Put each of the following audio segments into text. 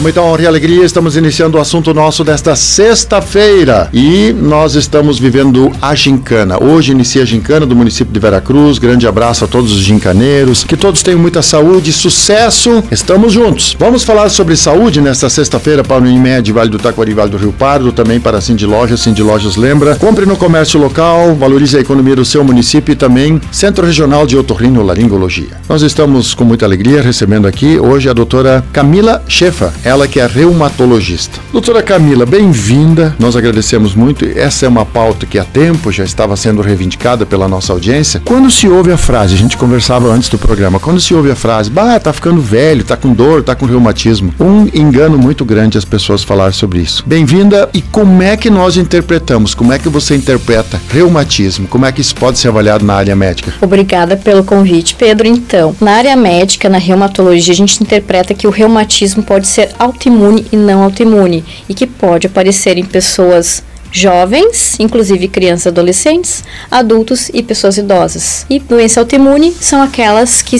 Com muita honra e alegria, estamos iniciando o assunto nosso desta sexta-feira e nós estamos vivendo a gincana. Hoje inicia a gincana do município de Veracruz. Grande abraço a todos os gincaneiros. Que todos tenham muita saúde sucesso. Estamos juntos. Vamos falar sobre saúde nesta sexta-feira para o Unimed, Vale do Taquari, Vale do Rio Pardo, também para a Cindy Lojas. Cindy Lojas lembra. Compre no comércio local, valorize a economia do seu município e também Centro Regional de Otorrino Laringologia. Nós estamos com muita alegria recebendo aqui hoje a doutora Camila Chefa ela que é reumatologista. Doutora Camila, bem-vinda. Nós agradecemos muito. Essa é uma pauta que há tempo já estava sendo reivindicada pela nossa audiência. Quando se ouve a frase, a gente conversava antes do programa, quando se ouve a frase, bah, tá ficando velho, tá com dor, tá com reumatismo, um engano muito grande as pessoas falar sobre isso. Bem-vinda e como é que nós interpretamos? Como é que você interpreta reumatismo? Como é que isso pode ser avaliado na área médica? Obrigada pelo convite, Pedro. Então, na área médica, na reumatologia, a gente interpreta que o reumatismo pode ser autoimune e não autoimune e que pode aparecer em pessoas jovens, inclusive crianças e adolescentes, adultos e pessoas idosas. E doença autoimune são aquelas que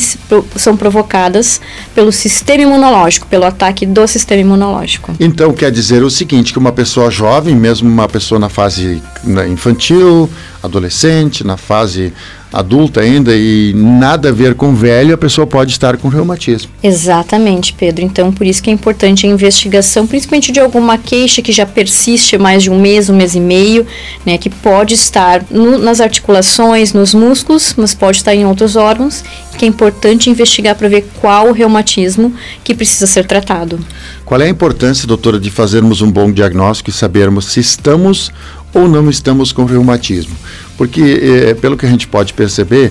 são provocadas pelo sistema imunológico, pelo ataque do sistema imunológico. Então quer dizer o seguinte, que uma pessoa jovem, mesmo uma pessoa na fase né, infantil, adolescente, na fase adulta ainda e nada a ver com velho, a pessoa pode estar com reumatismo. Exatamente, Pedro. Então, por isso que é importante a investigação, principalmente de alguma queixa que já persiste mais de um mês, um mês e meio, né, que pode estar no, nas articulações, nos músculos, mas pode estar em outros órgãos, que é importante investigar para ver qual o reumatismo que precisa ser tratado. Qual é a importância, doutora, de fazermos um bom diagnóstico e sabermos se estamos ou não estamos com reumatismo? Porque, é, pelo que a gente pode perceber,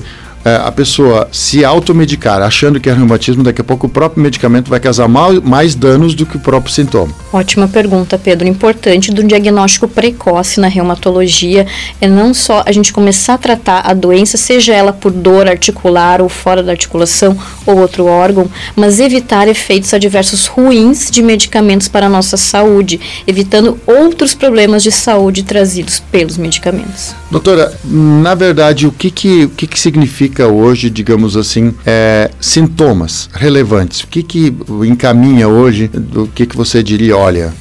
a pessoa se automedicar achando que é reumatismo, daqui a pouco o próprio medicamento vai causar mais danos do que o próprio sintoma. Ótima pergunta, Pedro. Importante do diagnóstico precoce na reumatologia é não só a gente começar a tratar a doença, seja ela por dor articular ou fora da articulação ou outro órgão, mas evitar efeitos adversos ruins de medicamentos para a nossa saúde, evitando outros problemas de saúde trazidos pelos medicamentos. Doutora, na verdade, o que, que, o que, que significa identifica hoje, digamos assim, é, sintomas relevantes? O que, que encaminha hoje? Do que, que você diria, olha,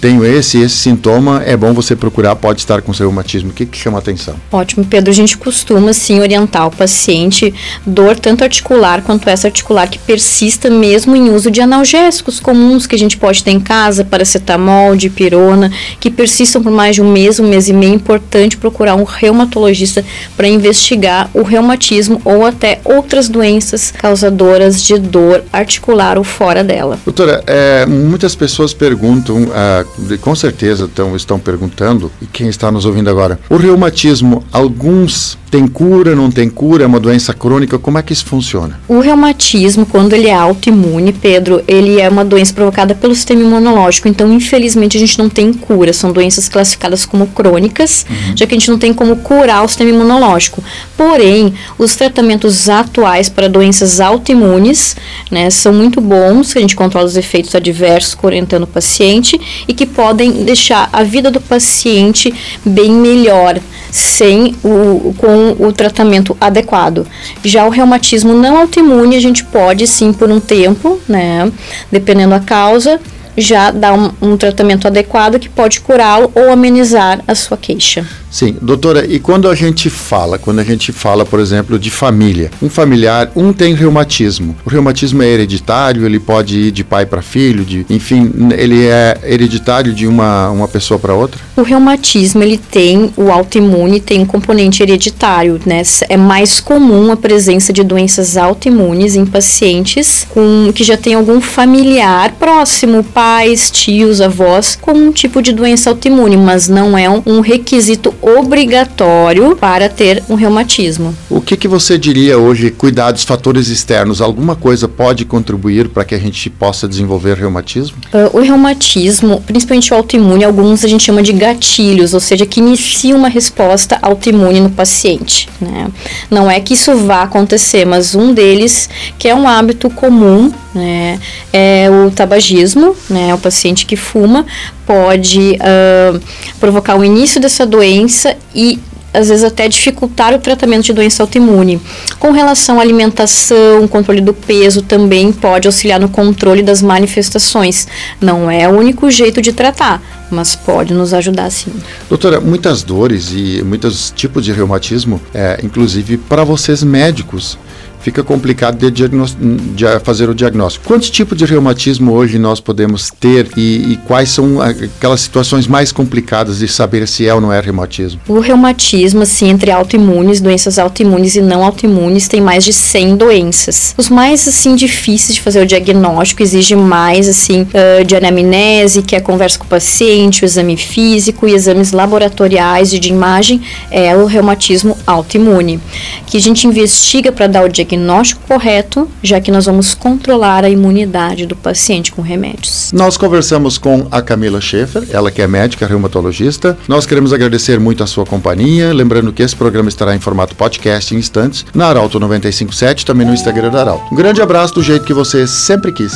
tenho esse esse sintoma, é bom você procurar, pode estar com seu reumatismo. O que, que chama atenção? Ótimo, Pedro. A gente costuma, sim, orientar o paciente dor tanto articular quanto essa articular que persista mesmo em uso de analgésicos comuns que a gente pode ter em casa, paracetamol, dipirona, que persistam por mais de um mês, um mês e meio. É importante procurar um reumatologista para investigar o reumatismo ou até outras doenças causadoras de dor articular ou fora dela. Doutora, é, muitas pessoas perguntam, ah, com certeza estão, estão perguntando, e quem está nos ouvindo agora, o reumatismo, alguns tem cura, não tem cura, é uma doença crônica, como é que isso funciona? O reumatismo, quando ele é autoimune, Pedro, ele é uma doença provocada pelo sistema imunológico, então infelizmente a gente não tem cura, são doenças classificadas como crônicas, uhum. já que a gente não tem como curar o sistema imunológico. Porém, os tratamentos atuais para doenças autoimunes, né, são muito bons, a gente controla os efeitos adversos orientando o paciente e que podem deixar a vida do paciente bem melhor, sem o, com o tratamento adequado. Já o reumatismo não autoimune, a gente pode sim por um tempo, né, dependendo da causa, já dar um, um tratamento adequado que pode curá-lo ou amenizar a sua queixa. Sim, doutora, e quando a gente fala, quando a gente fala, por exemplo, de família, um familiar, um tem reumatismo. O reumatismo é hereditário, ele pode ir de pai para filho, de, enfim, ele é hereditário de uma, uma pessoa para outra? O reumatismo, ele tem o autoimune, tem um componente hereditário, né? É mais comum a presença de doenças autoimunes em pacientes com que já tem algum familiar próximo, pais, tios, avós, com um tipo de doença autoimune, mas não é um, um requisito obrigatório para ter um reumatismo. Que, que você diria hoje, cuidar dos fatores externos? Alguma coisa pode contribuir para que a gente possa desenvolver reumatismo? Uh, o reumatismo, principalmente o autoimune, alguns a gente chama de gatilhos, ou seja, que inicia uma resposta autoimune no paciente. Né? Não é que isso vá acontecer, mas um deles, que é um hábito comum, né, é o tabagismo, né, o paciente que fuma, pode uh, provocar o início dessa doença e às vezes até dificultar o tratamento de doença autoimune. Com relação à alimentação, controle do peso também pode auxiliar no controle das manifestações. Não é o único jeito de tratar, mas pode nos ajudar sim. Doutora, muitas dores e muitos tipos de reumatismo, é, inclusive para vocês médicos, fica complicado de, de, fazer o diagnóstico. Quantos tipos de reumatismo hoje nós podemos ter e, e, quais são aquelas situações mais complicadas de saber se é ou não é reumatismo? O reumatismo, assim, entre autoimunes, doenças autoimunes e não autoimunes, tem mais de 100 doenças. Os mais, assim, difíceis de fazer o diagnóstico exige mais, assim, uh, de anamnese, que é a conversa com o paciente, o exame físico e exames laboratoriais e de imagem, é o reumatismo autoimune, que a gente investiga para dar o diagnóstico diagnóstico correto, já que nós vamos controlar a imunidade do paciente com remédios. Nós conversamos com a Camila Schaefer, ela que é médica reumatologista. Nós queremos agradecer muito a sua companhia, lembrando que esse programa estará em formato podcast em instantes, na Arauto 957, também no Instagram da Arauto. Um grande abraço do jeito que você sempre quis.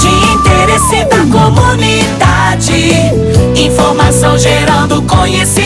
De interesse da comunidade, informação gerando conhecimento,